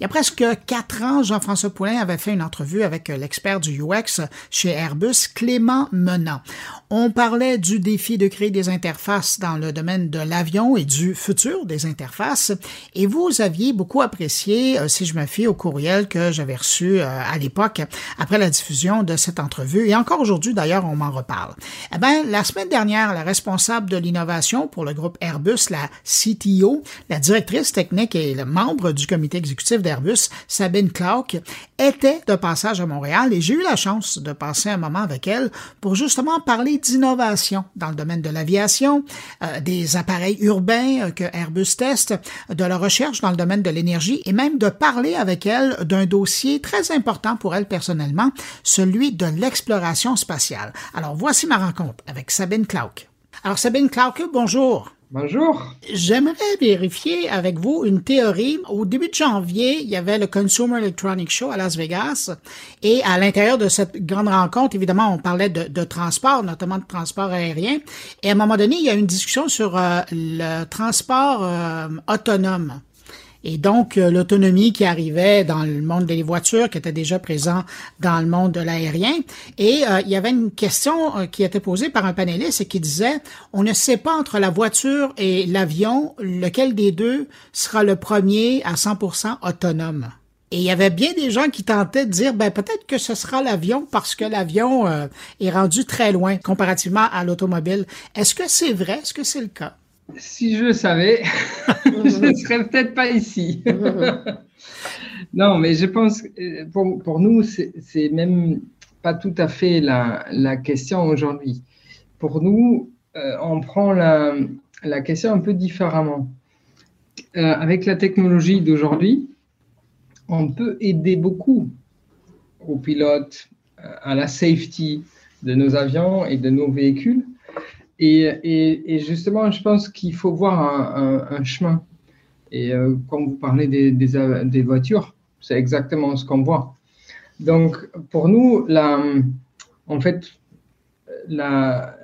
Il y a presque quatre ans, Jean-François Poulain avait fait une entrevue avec l'expert du UX chez Airbus, Clément Menant. On parlait du défi de créer des interfaces dans le domaine de l'avion et du futur des interfaces. Et vous aviez beaucoup apprécié, euh, si je me fie au courriel que j'avais reçu euh, à l'époque après la diffusion de cette entrevue. Et encore aujourd'hui, d'ailleurs, on m'en reparle. Eh ben, la semaine dernière, la responsable de l'innovation pour le groupe Airbus, la CTO, la directrice technique et le membre du comité exécutif d'Airbus, Sabine Clark, était de passage à Montréal et j'ai eu la chance de passer un moment avec elle pour justement parler d'innovation dans le domaine de l'aviation, euh, des appareils urbains euh, que Airbus teste, de la recherche dans le domaine de l'énergie et même de parler avec elle d'un dossier très important pour elle personnellement, celui de l'exploration spatiale. Alors voici ma rencontre avec Sabine Clark. Alors Sabine Clark, bonjour. Bonjour. J'aimerais vérifier avec vous une théorie. Au début de janvier, il y avait le Consumer Electronics Show à Las Vegas. Et à l'intérieur de cette grande rencontre, évidemment, on parlait de, transport, notamment de transport aérien. Et à un moment donné, il y a une discussion sur euh, le transport euh, autonome et donc euh, l'autonomie qui arrivait dans le monde des voitures, qui était déjà présent dans le monde de l'aérien. Et euh, il y avait une question euh, qui était posée par un panéliste et qui disait, on ne sait pas entre la voiture et l'avion, lequel des deux sera le premier à 100% autonome. Et il y avait bien des gens qui tentaient de dire, ben peut-être que ce sera l'avion parce que l'avion est rendu très loin comparativement à l'automobile. Est-ce que c'est vrai? Est-ce que c'est le cas? Si je savais, je ne serais peut-être pas ici. non, mais je pense que pour, pour nous, c'est même pas tout à fait la, la question aujourd'hui. Pour nous, euh, on prend la, la, question un peu différemment. Euh, avec la technologie d'aujourd'hui, on peut aider beaucoup aux pilotes, euh, à la safety de nos avions et de nos véhicules et, justement, je pense qu'il faut voir un, chemin. Et euh, quand vous parlez des, voitures, c'est exactement ce qu'on voit. Donc, pour nous, en fait, la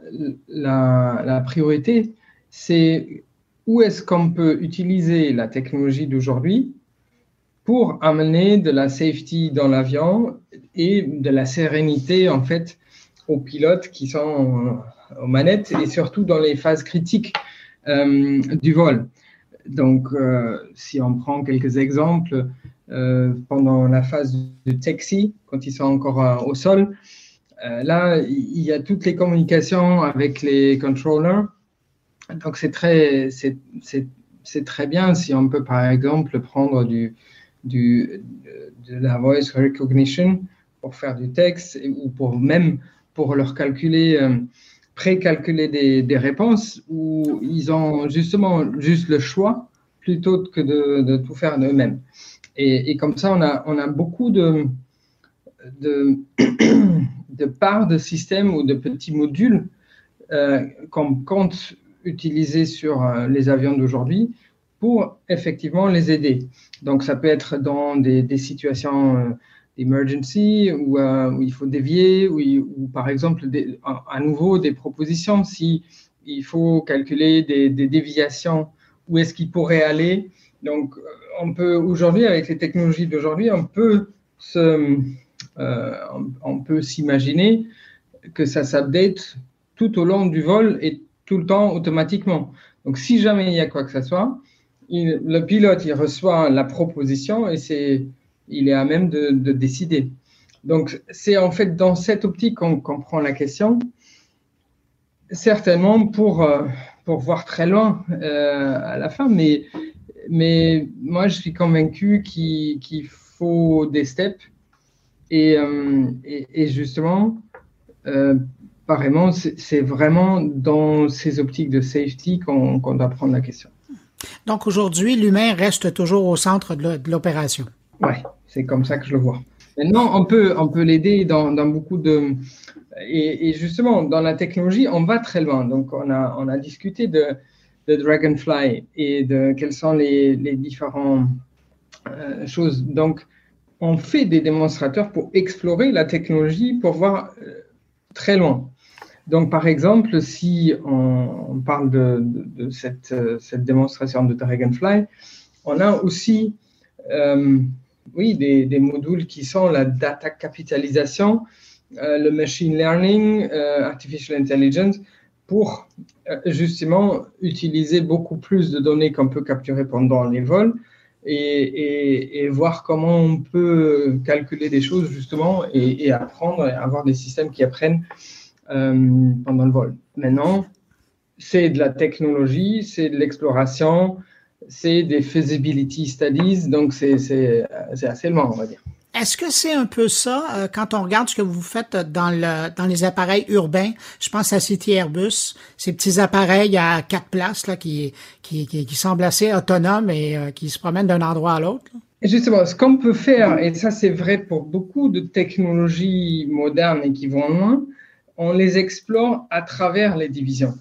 priorité, c'est où est-ce qu'on peut utiliser la technologie d'aujourd'hui pour amener de la safety dans l'avion et de la sérénité, en fait, aux pilotes qui sont aux manettes et surtout dans les phases critiques euh, du vol. Donc, euh, si on prend quelques exemples, euh, pendant la phase de taxi, quand ils sont encore au sol, là, il y a toutes les communications avec les controllers. Donc, c'est très, très bien si on peut, par exemple, prendre du, du, de la voice recognition pour faire du texte ou pour même pour leur calculer précalculer des, des réponses où ils ont justement juste le choix plutôt que de, tout faire d'eux-mêmes. Et, et, comme ça, on a, on a beaucoup de, de, de parts de systèmes ou de petits modules euh, qu'on compte utiliser sur euh, les avions d'aujourd'hui pour effectivement les aider. Donc, ça peut être dans des, des situations euh, emergency où, euh, où, il faut dévier, ou, par exemple, à nouveau, des propositions, si il faut calculer des, déviations, où est-ce qu'il pourrait aller? Donc, euh, on peut aujourd'hui, avec les technologies d'aujourd'hui, on peut euh, on, peut s'imaginer que ça s'update tout au long du vol et tout le temps automatiquement. Donc, si jamais il y a quoi que ce soit, le pilote, il reçoit la proposition et c'est il est à même de, décider. Donc, c'est en fait dans cette optique qu'on prend la question, certainement pour, euh, pour voir très loin euh, à la fin, mais, mais moi, je suis convaincu qu'il faut des steps et, euh, et, justement, pareillement, c'est vraiment dans ces optiques de safety qu'on doit prendre la question. Donc aujourd'hui, l'humain reste toujours au centre de l'opération. Oui, c'est comme ça que je le vois. Maintenant, on peut, on peut l'aider dans, beaucoup de... Et, justement, dans la technologie, on va très loin. Donc, on a, on a discuté de, de Dragonfly et de quelles sont les, les différentes euh, choses. Donc, on fait des démonstrateurs pour explorer la technologie, pour voir euh, très loin. Donc, par exemple, si on, parle de, de, cette, euh, cette, démonstration de Dragonfly, on a aussi oui, des, modules qui sont la data capitalisation, le machine learning, artificial intelligence, pour justement utiliser beaucoup plus de données qu'on peut capturer pendant les vols et, voir comment on peut calculer des choses justement et, apprendre avoir des systèmes qui apprennent euh, pendant le vol. Maintenant, c'est de la technologie, c'est de l'exploration, c'est des feasibility studies, donc c'est assez loin, on va dire. Est-ce que c'est un peu ça euh, quand on regarde ce que vous faites dans, le, dans les appareils urbains? Je pense à City Airbus, ces petits appareils à quatre places là, qui, qui, qui, semblent assez autonomes et euh, qui se promènent d'un endroit à l'autre. Justement, ce qu'on peut faire, et ça c'est vrai pour beaucoup de technologies modernes et qui vont loin, on les explore à travers les divisions.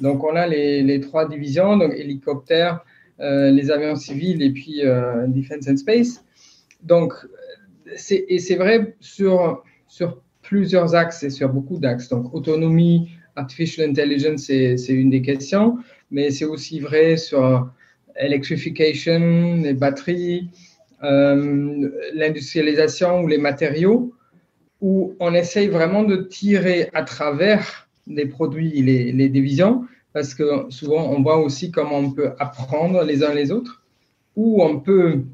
Donc on a les, les trois divisions, donc hélicoptères, euh, les avions civils et puis Defense and Space. Donc et c'est vrai sur, sur plusieurs axes et sur beaucoup d'axes. Donc, autonomie, artificial intelligence, c'est une des questions, mais c'est aussi vrai sur electrification, les batteries, euh, l'industrialisation ou les matériaux, où on essaye vraiment de tirer à travers les produits, les, les divisions, parce que souvent on voit aussi comment on peut apprendre les uns les autres, ou on peut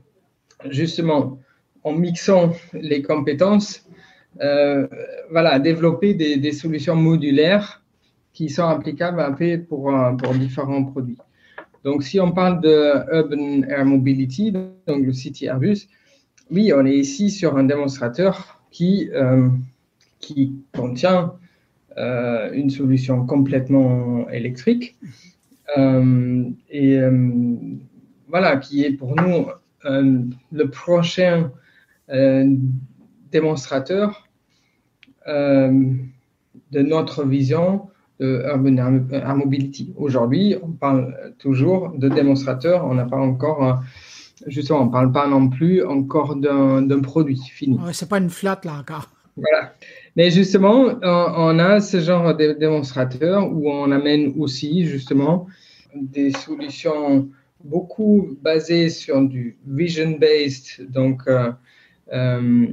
justement en mixant les compétences, euh, voilà, développer des, solutions modulaires qui sont applicables peu pour, pour différents produits. Donc, si on parle de Urban Air Mobility, donc le City Airbus, oui, on est ici sur un démonstrateur qui, euh, qui contient euh, une solution complètement électrique et voilà, qui est pour nous le prochain démonstrateur euh, de notre vision de Urban Air Mobility. Aujourd'hui, on parle toujours de démonstrateur, on n'a pas encore, euh, justement, on ne parle pas non plus encore d'un produit fini. Ouais, c'est pas une flotte là encore. Voilà. Mais justement, on, a ce genre de démonstrateur où on amène aussi justement des solutions beaucoup basées sur du vision-based, donc euh, euh,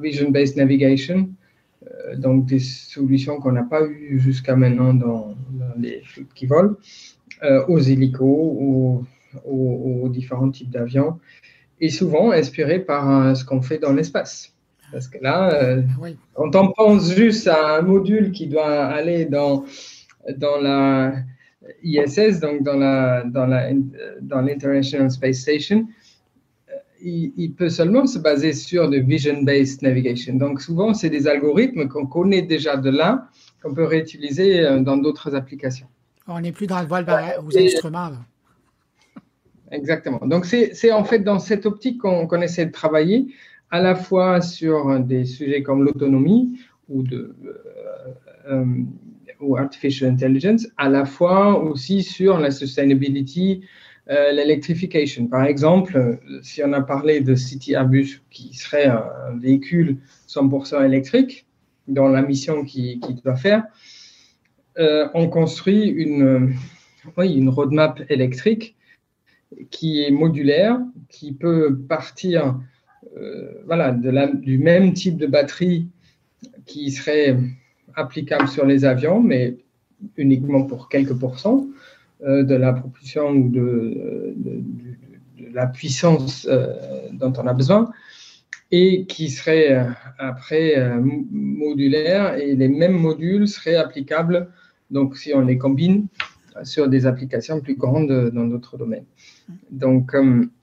vision-based navigation, euh, donc des solutions qu'on n'a pas eues jusqu'à maintenant dans, les flottes qui volent, aux hélicos, aux, aux, différents types d'avions, et souvent inspiré par ce qu'on fait dans l'espace. Parce que là, quand on pense juste à un module qui doit aller dans, dans la ISS, donc dans la dans la dans l'International Space Station, il, peut seulement se baser sur de vision-based navigation. Donc souvent, c'est des algorithmes qu'on connaît déjà de là, qu'on peut réutiliser euh, dans d'autres applications. On n'est plus dans le vol aux instruments. Exactement. Donc c'est en fait dans cette optique qu'on essaie de travailler à la fois sur des sujets comme l'autonomie ou de euh, euh, ou artificial intelligence, à la fois aussi sur la sustainability, euh, l'électrification. Par exemple, si on a parlé de City Airbus qui serait un, véhicule 100% électrique dans la mission qu'il doit faire, euh, on construit une, oui, une roadmap électrique qui est modulaire, qui peut partir voilà, de la, du même type de batterie qui serait applicable sur les avions, mais uniquement pour quelques pourcents, euh, de la propulsion ou de, la puissance euh, dont on a besoin et qui serait euh, après modulaire et les mêmes modules seraient applicables donc si on les combine sur des applications plus grandes dans d'autres domaines. Donc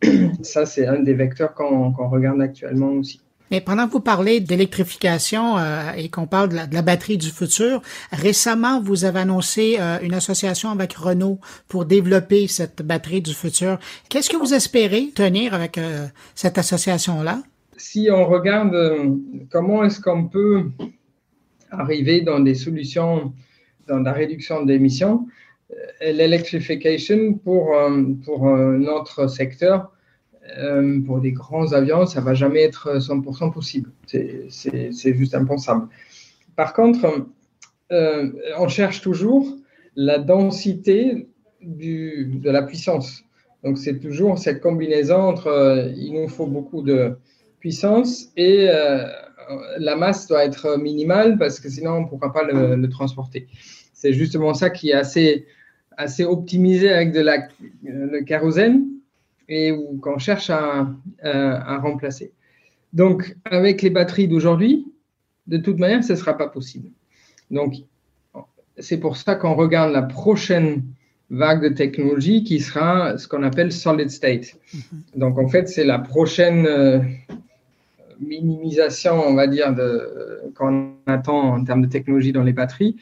ça c'est un des vecteurs qu'on regarde actuellement aussi. Mais pendant que vous parlez d'électrification euh, et qu'on parle de la, batterie du futur, récemment, vous avez annoncé euh, une association avec Renault pour développer cette batterie du futur. Qu'est-ce que vous espérez tenir avec euh, cette association-là? Si on regarde comment est-ce qu'on peut arriver dans des solutions dans la réduction d'émissions, l'électrification pour, pour notre secteur, euh, pour des grands avions, ça va jamais être 100% possible. C'est juste impensable. Par contre, euh, on cherche toujours la densité du, de la puissance. Donc c'est toujours cette combinaison entre il nous faut beaucoup de puissance et la masse doit être minimale parce que sinon on ne pourra pas le, transporter. C'est justement ça qui est assez, assez optimisé avec de la, le kérosène et qu'on cherche à, à, remplacer. Donc avec les batteries d'aujourd'hui, de toute manière, ce ne sera pas possible. Donc c'est pour ça qu'on regarde la prochaine vague de technologie qui sera ce qu'on appelle solid state. Mm-hmm. Donc en fait, c'est la prochaine euh, minimisation, on va dire, qu'on attend en termes de technologie dans les batteries.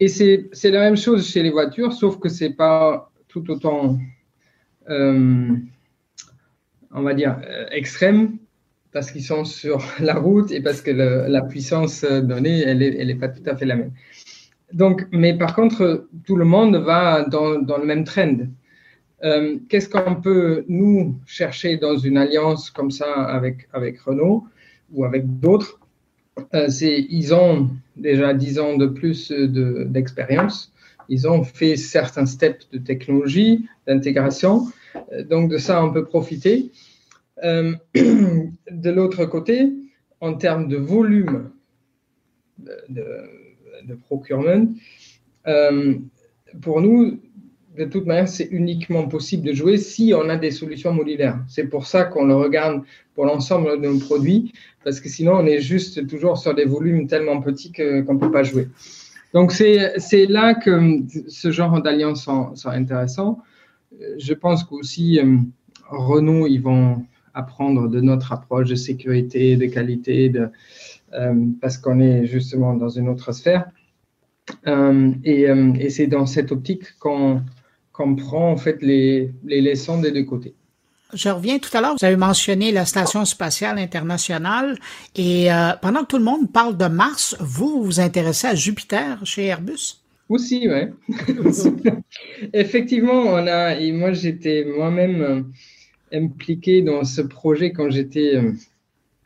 Et c'est la même chose chez les voitures, sauf que ce n'est pas tout autant, euh, on va dire, euh, extrême, parce qu'ils sont sur la route et parce que la puissance donnée, elle n'est est pas tout à fait la même. Donc, mais par contre, tout le monde va dans, le même trend. Euh, qu'est-ce qu'on peut, nous, chercher dans une alliance comme ça avec, Renault ou avec d'autres? C'est Ils ont déjà 10 ans de plus d'expérience. ils ont fait certains steps de technologie, d'intégration. Euh, donc, de ça, on peut profiter. de l'autre côté, en termes de volume de procurement, pour nous, de toute manière, c'est uniquement possible de jouer si on a des solutions modulaires. C'est pour ça qu'on le regarde pour l'ensemble de nos produits, parce que sinon, on est juste toujours sur des volumes tellement petits qu'on ne peut pas jouer. Donc, c'est là que ce genre d'alliances sont, sont, intéressants. Je pense qu'aussi, euh, Renault, ils vont apprendre de notre approche de sécurité, de qualité, euh, parce qu'on est justement dans une autre sphère. Euh, et c'est dans cette optique qu'on prend en fait les, les leçons des deux côtés. Je reviens tout à l'heure, vous avez mentionné la Station spatiale internationale et euh, pendant que tout le monde parle de Mars, vous vous intéressez à Jupiter chez Airbus? Aussi, oui. Effectivement, on a, et moi j'étais moi-même euh, impliqué dans ce projet quand j'étais euh,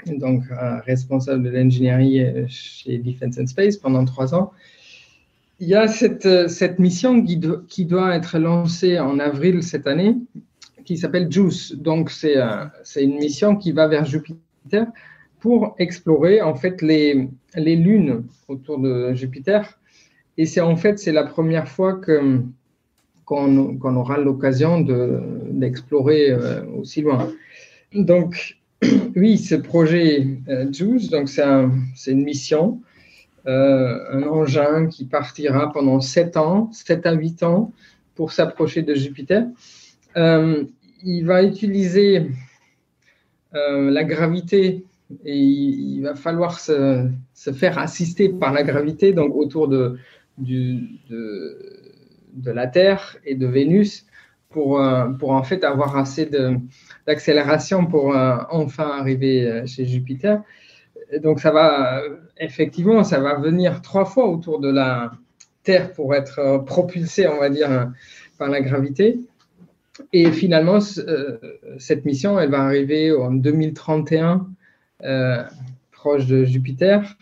donc responsable de l'ingénierie chez Defense and Space pendant trois ans. Il y a cette, euh, cette mission qui, doit être lancée en avril cette année, qui s'appelle JUICE. Donc, c'est euh, une mission qui va vers Jupiter pour explorer en fait les, les lunes autour de Jupiter. Et c'est en fait c'est la première fois que qu'on aura l'occasion d'explorer euh, aussi loin. Donc, oui, ce projet JUICE, donc c'est une mission un engin qui partira pendant 7 ans, 7 à 8 ans, pour s'approcher de Jupiter. Euh, il va utiliser euh, la gravité et il, va falloir se, faire assister par la gravité, donc autour de, la Terre et de Vénus, pour, pour en fait avoir assez d'accélération pour enfin arriver chez Jupiter donc ça va, effectivement, ça va venir trois fois autour de la Terre pour être euh, propulsé, on va dire, par la gravité. Et finalement, euh, cette mission, elle va arriver en 2031, euh, proche de Jupiter,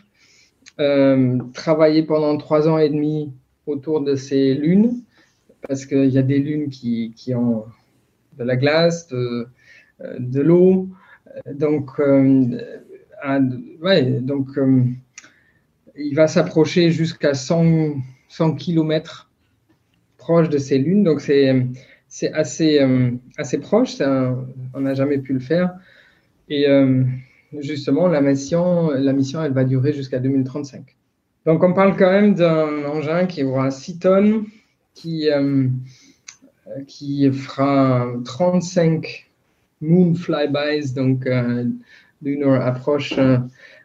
travailler pendant trois ans et demi autour de ces lunes, parce qu'il y a des lunes qui, ont de la glace, de, de l'eau. Donc, ouais, donc euh, il va s'approcher jusqu'à 100, 100 km proche de ces lunes. Donc c'est c'est assez, euh, assez proche, on n'a jamais pu le faire. Et euh, justement, la mission, la mission, elle va durer jusqu'à 2035. Donc on parle quand même d'un engin qui aura 6 tonnes, qui, qui fera 35 moon flybys, donc lunar approche euh,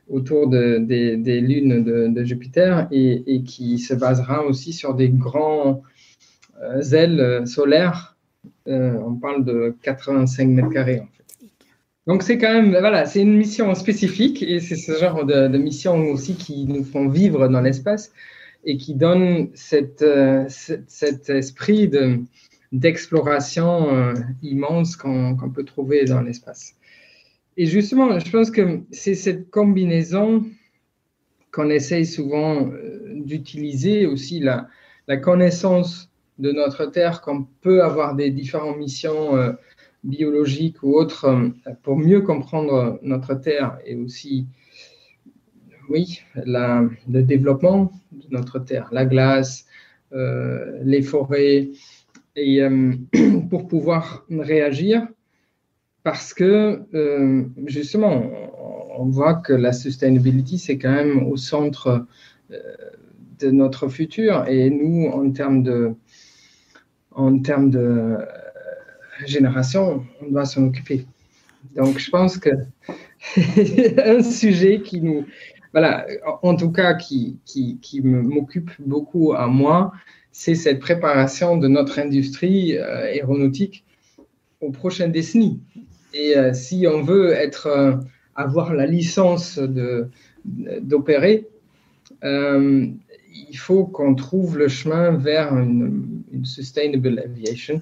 autour de, des, lunes de, Jupiter et, qui se basera aussi sur des grands euh, ailes solaires. Euh, on parle de 85 mètres carrés en fait. Donc c'est quand même, voilà, c'est une mission spécifique et c'est ce genre de, de, mission aussi qui nous font vivre dans l'espace et qui donne cet esprit d'exploration immense qu'on peut trouver dans l'espace. Et justement, je pense que c'est cette combinaison qu'on essaye souvent euh, d'utiliser aussi, la, connaissance de notre Terre, qu'on peut avoir des différentes missions euh, biologiques ou autres euh, pour mieux comprendre notre Terre et aussi, oui, le développement de notre Terre, la glace, les forêts, et pour pouvoir réagir parce que justement, on voit que la sustainability, c'est quand même au centre de notre futur. Et nous, en termes de, en termes de euh, génération, on doit s'en occuper. Donc, je pense que un sujet qui nous, voilà, en tout cas, qui, qui, qui m'occupe beaucoup à moi, c'est cette préparation de notre industrie euh, aéronautique aux prochaines décennies. Et euh, si on veut être, avoir la licence d'opérer, il faut qu'on trouve le chemin vers une, sustainable aviation.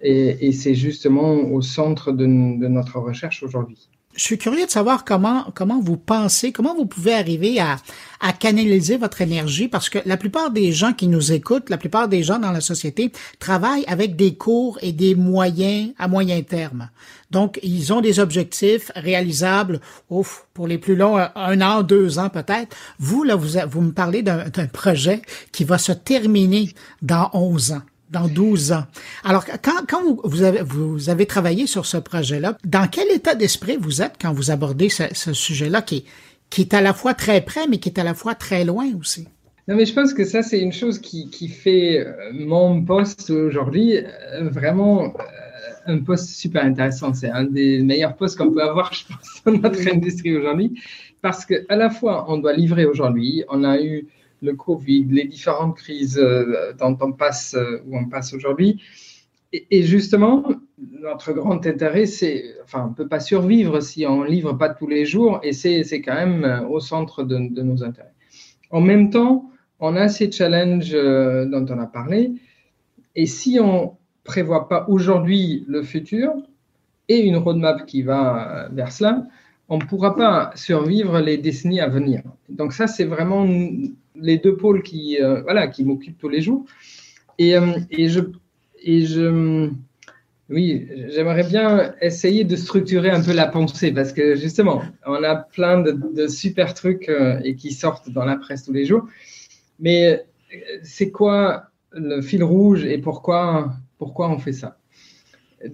Et, c'est justement au centre de, notre recherche aujourd'hui. Je suis curieux de savoir comment, comment vous pensez, comment vous pouvez arriver à, à canaliser votre énergie parce que la plupart des gens qui nous écoutent, la plupart des gens dans la société travaillent avec des cours et des moyens à moyen terme. Donc, ils ont des objectifs réalisables ouf, pour les plus longs, un an, deux ans peut-être. Vous, là, vous, vous me parlez d'un projet qui va se terminer dans 11 ans dans 12 ans. Alors, quand, vous, avez, travaillé sur ce projet-là, dans quel état d'esprit vous êtes quand vous abordez ce, sujet-là qui, est à la fois très près, mais qui est à la fois très loin aussi? Non, mais je pense que ça, c'est une chose qui, qui fait euh, mon poste aujourd'hui euh, vraiment un poste super intéressant. C'est un des meilleurs postes qu'on peut avoir, je pense, dans notre industrie aujourd'hui. Parce qu'à la fois, on doit livrer aujourd'hui. On a eu le Covid, les différentes crises euh, dont on passe, euh, où on passe aujourd'hui. Et, justement, notre grand intérêt, c'est, enfin, on ne peut pas survivre si on ne livre pas tous les jours, et c'est quand même euh, au centre de, de, nos intérêts. En même temps, on a ces challenges dont on a parlé, et si on prévoit pas aujourd'hui le futur et une roadmap qui va vers cela, on ne pourra pas survivre les décennies à venir. Donc ça, c'est vraiment les deux pôles qui, euh, voilà, qui m'occupent tous les jours. Et, euh, et, je, et je, oui, j'aimerais bien essayer de structurer un peu la pensée parce que justement, on a plein de, super trucs euh, et qui sortent dans la presse tous les jours. Mais c'est quoi le fil rouge et pourquoi pourquoi on fait ça?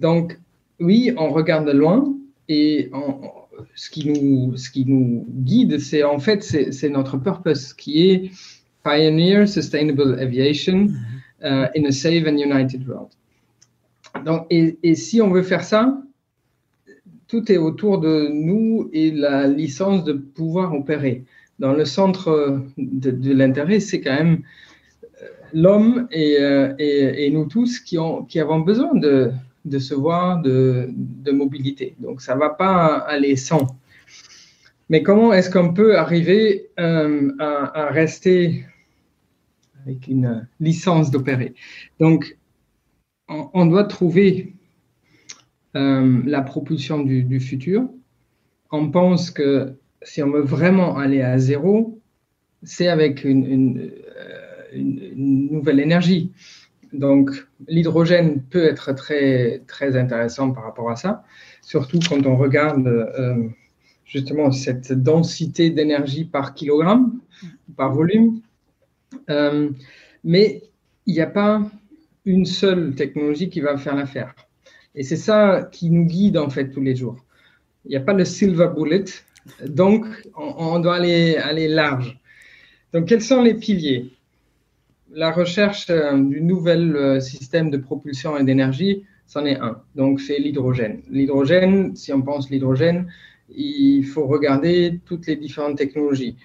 Donc, oui, on regarde de loin et ce, qui nous, ce qui nous guide, c'est en fait, c'est notre purpose qui est Pioneer Sustainable Aviation uh, in a Safe and United World. Donc, et, et, si on veut faire ça, tout est autour de nous et la licence de pouvoir opérer. Dans le centre de, de l'intérêt, c'est quand même l'homme euh, et, et, nous tous qui, ont, qui avons besoin de, de se voir, de, de mobilité. Donc, ça ne va pas aller sans. Mais comment est-ce qu'on peut arriver euh, à, rester avec une licence d'opérer? Donc, on, doit trouver euh, la propulsion du, futur. On pense que si on veut vraiment aller à zéro, c'est avec une, une, nouvelle énergie. Donc, l'hydrogène peut être très, très intéressant par rapport à ça, surtout quand on regarde euh, justement cette densité d'énergie par kilogramme, par volume. Euh, mais il n'y a pas une seule technologie qui va faire l'affaire. Et c'est ça qui nous guide en fait tous les jours. Il n'y a pas le silver bullet, donc on, on doit aller, aller large. Donc, quels sont les piliers? La recherche euh, du nouvel euh, système de propulsion et d'énergie, c'en est un. Donc, c'est l'hydrogène. L'hydrogène, si on pense l'hydrogène, il faut regarder toutes les différentes technologies.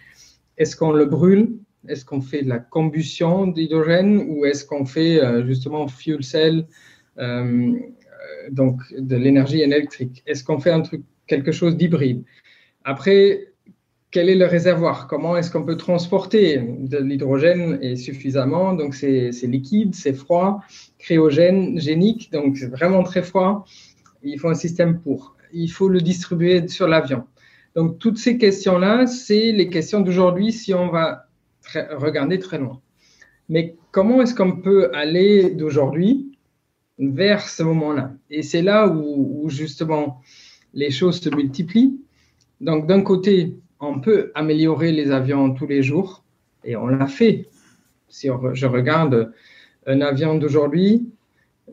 Est-ce qu'on le brûle? Est-ce qu'on fait de la combustion d'hydrogène? Ou est-ce qu'on fait euh, justement fuel cell, donc de l'énergie électrique? Est-ce qu'on fait un truc, quelque chose d'hybride? Après, quel est le réservoir? Comment est-ce qu'on peut transporter de l'hydrogène et suffisamment? Donc, c'est liquide, c'est froid, cryogène, génique, donc vraiment très froid. Il faut un système pour. Il faut le distribuer sur l'avion. Donc, toutes ces questions-là, c'est les questions d'aujourd'hui si on va regarder très loin. Mais comment est-ce qu'on peut aller d'aujourd'hui vers ce moment-là? Et c'est là où, justement les choses se multiplient. Donc d'un côté, on peut améliorer les avions tous les jours, et on l'a fait. Si je regarde un avion d'aujourd'hui,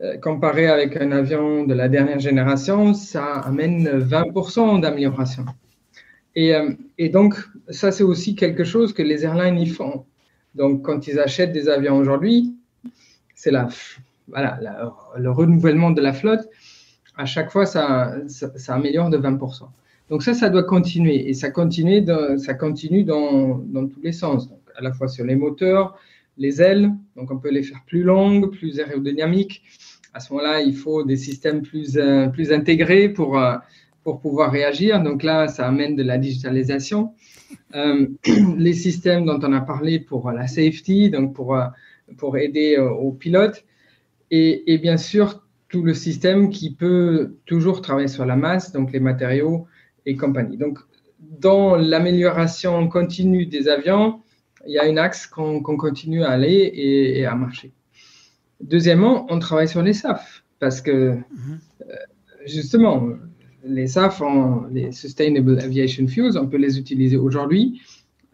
euh, comparé avec un avion de la dernière génération, ça amène 20% d'amélioration. Et, euh, et, donc, ça, c'est aussi quelque chose que les airlines y font. Donc, quand ils achètent des avions aujourd'hui, c'est la, voilà, le renouvellement de la flotte. À chaque fois, ça, ça, améliore de 20%. Donc ça, ça doit continuer. Et ça continue, dans, dans tous les sens. Donc, à la fois sur les moteurs, les ailes. Donc, on peut les faire plus longues, plus aérodynamiques. À ce moment-là, il faut des systèmes plus, euh, plus intégrés pour, euh, pour pouvoir réagir. Donc là, ça amène de la digitalisation. Euh, les systèmes dont on a parlé pour la safety, donc pour, pour aider aux pilotes. Et, bien sûr, tout le système qui peut toujours travailler sur la masse, donc les matériaux et compagnie. Donc, dans l'amélioration continue des avions, il y a un axe qu'on continue à aller et, à marcher. Deuxièmement, on travaille sur les SAF parce que, mhm. justement, les SAF, les Sustainable Aviation Fuels, on peut les utiliser aujourd'hui.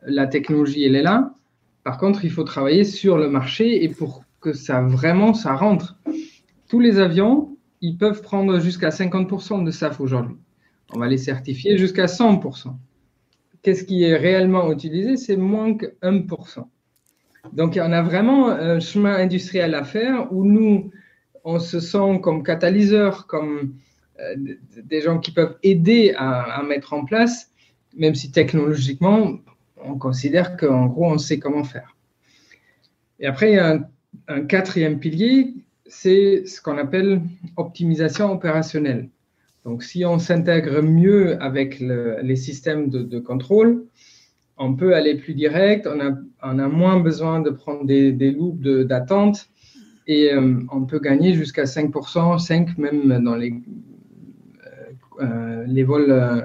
La technologie, elle est là. Par contre, il faut travailler sur le marché et pour que ça vraiment, ça rentre. Tous les avions, ils peuvent prendre jusqu'à 50% de SAF aujourd'hui. On va les certifier jusqu'à 100%. Qu'est-ce qui est réellement utilisé C'est moins que 1%. Donc, on a vraiment un chemin industriel à faire où nous, on se sent comme catalyseur, comme euh, des gens qui peuvent aider à, mettre en place, même si technologiquement, on considère qu'en gros, on sait comment faire. Et après, il y a un, quatrième pilier, c'est ce qu'on appelle optimisation opérationnelle. Donc, si on s'intègre mieux avec les systèmes de, contrôle, on peut aller plus direct, on a, moins besoin de prendre des, des loops d'attente et euh, on peut gagner jusqu'à 5%, 5 même dans les euh, les vols euh,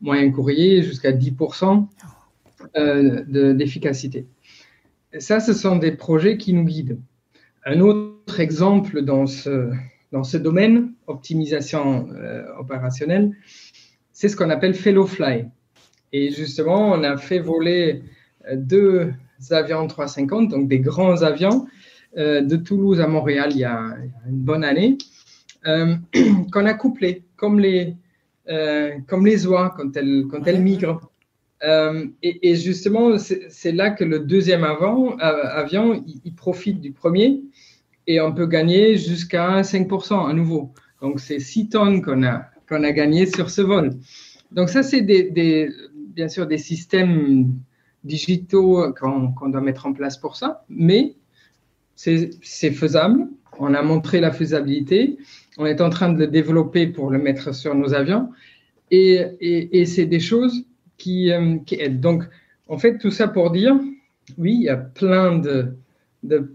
moyens courriers jusqu'à 10% euh, d'efficacité. ça, ce sont des projets qui nous guident. Un autre exemple dans ce, dans ce domaine, optimisation opérationnelle, c'est ce qu'on appelle Fellow Fly. Et justement, on a fait voler deux avions 350, donc des grands avions, de Toulouse à Montréal il y a, une bonne année, qu'on a couplés comme les, euh, comme les oies quand elles, quand elles migrent. Euh, et, justement, c'est là que le deuxième avant, euh, avion, il, profite du premier et on peut gagner jusqu'à 5% à nouveau. Donc, c'est 6 tonnes qu'on a, qu'on a gagné sur ce vol. Donc, ça, c'est bien sûr des systèmes digitaux qu'on doit mettre en place pour ça, mais c'est faisable. On a montré la faisabilité on est en train de le développer pour le mettre sur nos avions. Et, c'est des choses euh, qui, aident. Donc, en fait, tout ça pour dire, oui, il y a plein de,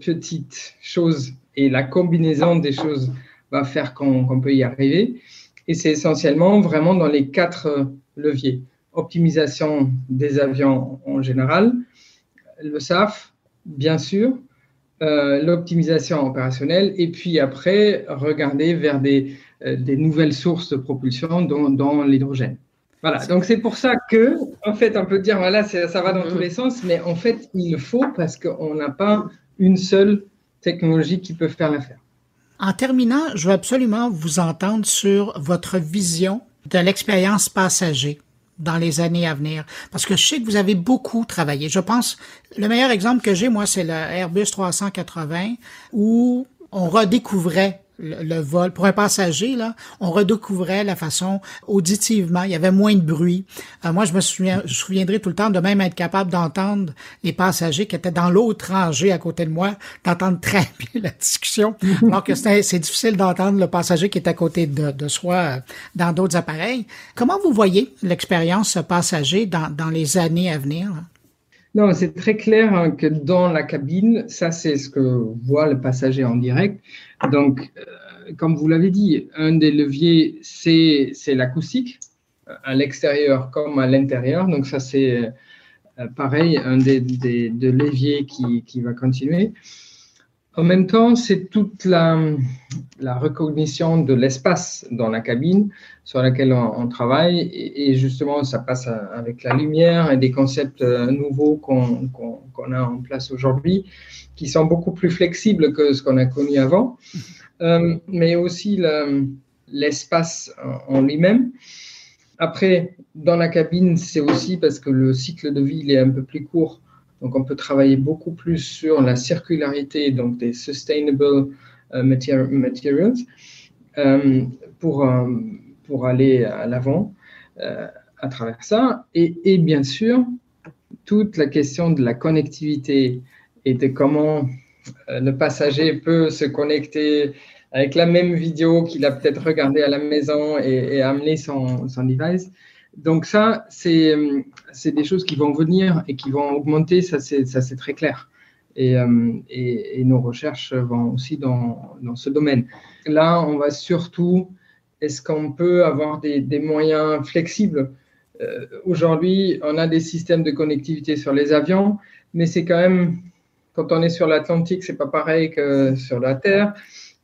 petites choses et la combinaison des choses va faire qu'on peut y arriver. Et c'est essentiellement vraiment dans les quatre leviers. Optimisation des avions en général, le SAF, bien sûr, euh, l'optimisation opérationnelle et puis après regarder vers des, euh, des nouvelles sources de propulsion dans, l'hydrogène. Voilà, donc c'est pour ça que, en fait, on peut dire, voilà, ça va dans tous les sens, mais en fait, il faut parce qu'on n'a pas une seule technologie qui peut faire l'affaire. En terminant, je veux absolument vous entendre sur votre vision de l'expérience passager dans les années à venir? Parce que je sais que vous avez beaucoup travaillé. Je pense, le meilleur exemple que j'ai, moi, c'est le Airbus 380 où on redécouvrait le, vol. Pour un passager, là, on redécouvrait la façon auditivement. Il y avait moins de bruit. Euh, moi, je me souviens, je souviendrai tout le temps de même être capable d'entendre les passagers qui étaient dans l'autre rangée à côté de moi, d'entendre très bien la discussion. Alors que c'est difficile d'entendre le passager qui est à côté de, soi euh, dans d'autres appareils. Comment vous voyez l'expérience passager dans, dans les années à venir? Non, c'est très clair hein, que dans la cabine, ça c'est ce que voit le passager en direct. Donc, euh, comme vous l'avez dit, un des leviers, c'est l'acoustique, à l'extérieur comme à l'intérieur. Donc, ça c'est pareil, un des, des de leviers qui, qui va continuer. En même temps, c'est toute la, la, recognition de l'espace dans la cabine sur laquelle on, travaille. Et, justement, ça passe avec la lumière et des concepts euh, nouveaux qu'on a en place aujourd'hui qui sont beaucoup plus flexibles que ce qu'on a connu avant. Euh, mais aussi l'espace en lui-même. Après, dans la cabine, c'est aussi parce que le cycle de vie est un peu plus court donc, on peut travailler beaucoup plus sur la circularité, donc des sustainable euh, materials, euh, pour, euh, pour aller à l'avant à travers ça. Et, bien sûr, toute la question de la connectivité et de comment le passager peut se connecter avec la même vidéo qu'il a peut-être regardé à la maison et, et amener son device donc ça, c'est des choses qui vont venir et qui vont augmenter, ça c'est très clair. Euh, et, nos recherches vont aussi dans, dans, ce domaine. Là, on va surtout, est-ce qu'on peut avoir des, des moyens flexibles? Euh, Aujourd'hui, on a des systèmes de connectivité sur les avions, mais c'est quand même, quand on est sur l'Atlantique, c'est pas pareil que sur la Terre.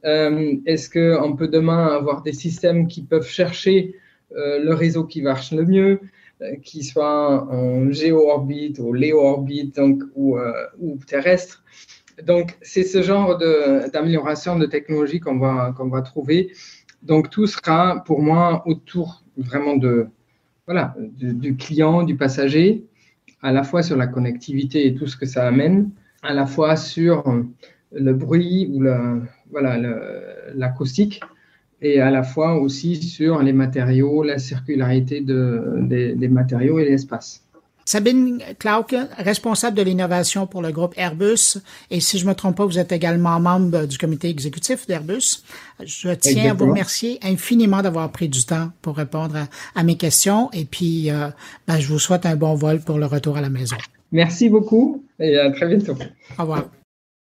Euh, est-ce qu'on peut demain avoir des systèmes qui peuvent chercher euh, le réseau qui marche le mieux, euh, qui soit en géo-orbite ou léo-orbite donc, ou, euh, terrestre. Donc, c'est ce genre d'amélioration de, technologie qu'on va, qu'on va trouver. Donc, tout sera pour moi autour vraiment de, voilà, du, client, du passager, à la fois sur la connectivité et tout ce que ça amène, à la fois sur le bruit ou l'acoustique, la, et à la fois aussi sur les matériaux, la circularité de, des, des, matériaux et l'espace. Sabine Klauke, responsable de l'innovation pour le groupe Airbus, et si je ne me trompe pas, vous êtes également membre du comité exécutif d'Airbus. Je tiens à vous remercier infiniment d'avoir pris du temps pour répondre à, mes questions, et puis euh, ben, je vous souhaite un bon vol pour le retour à la maison. Merci beaucoup et à très bientôt. Au revoir.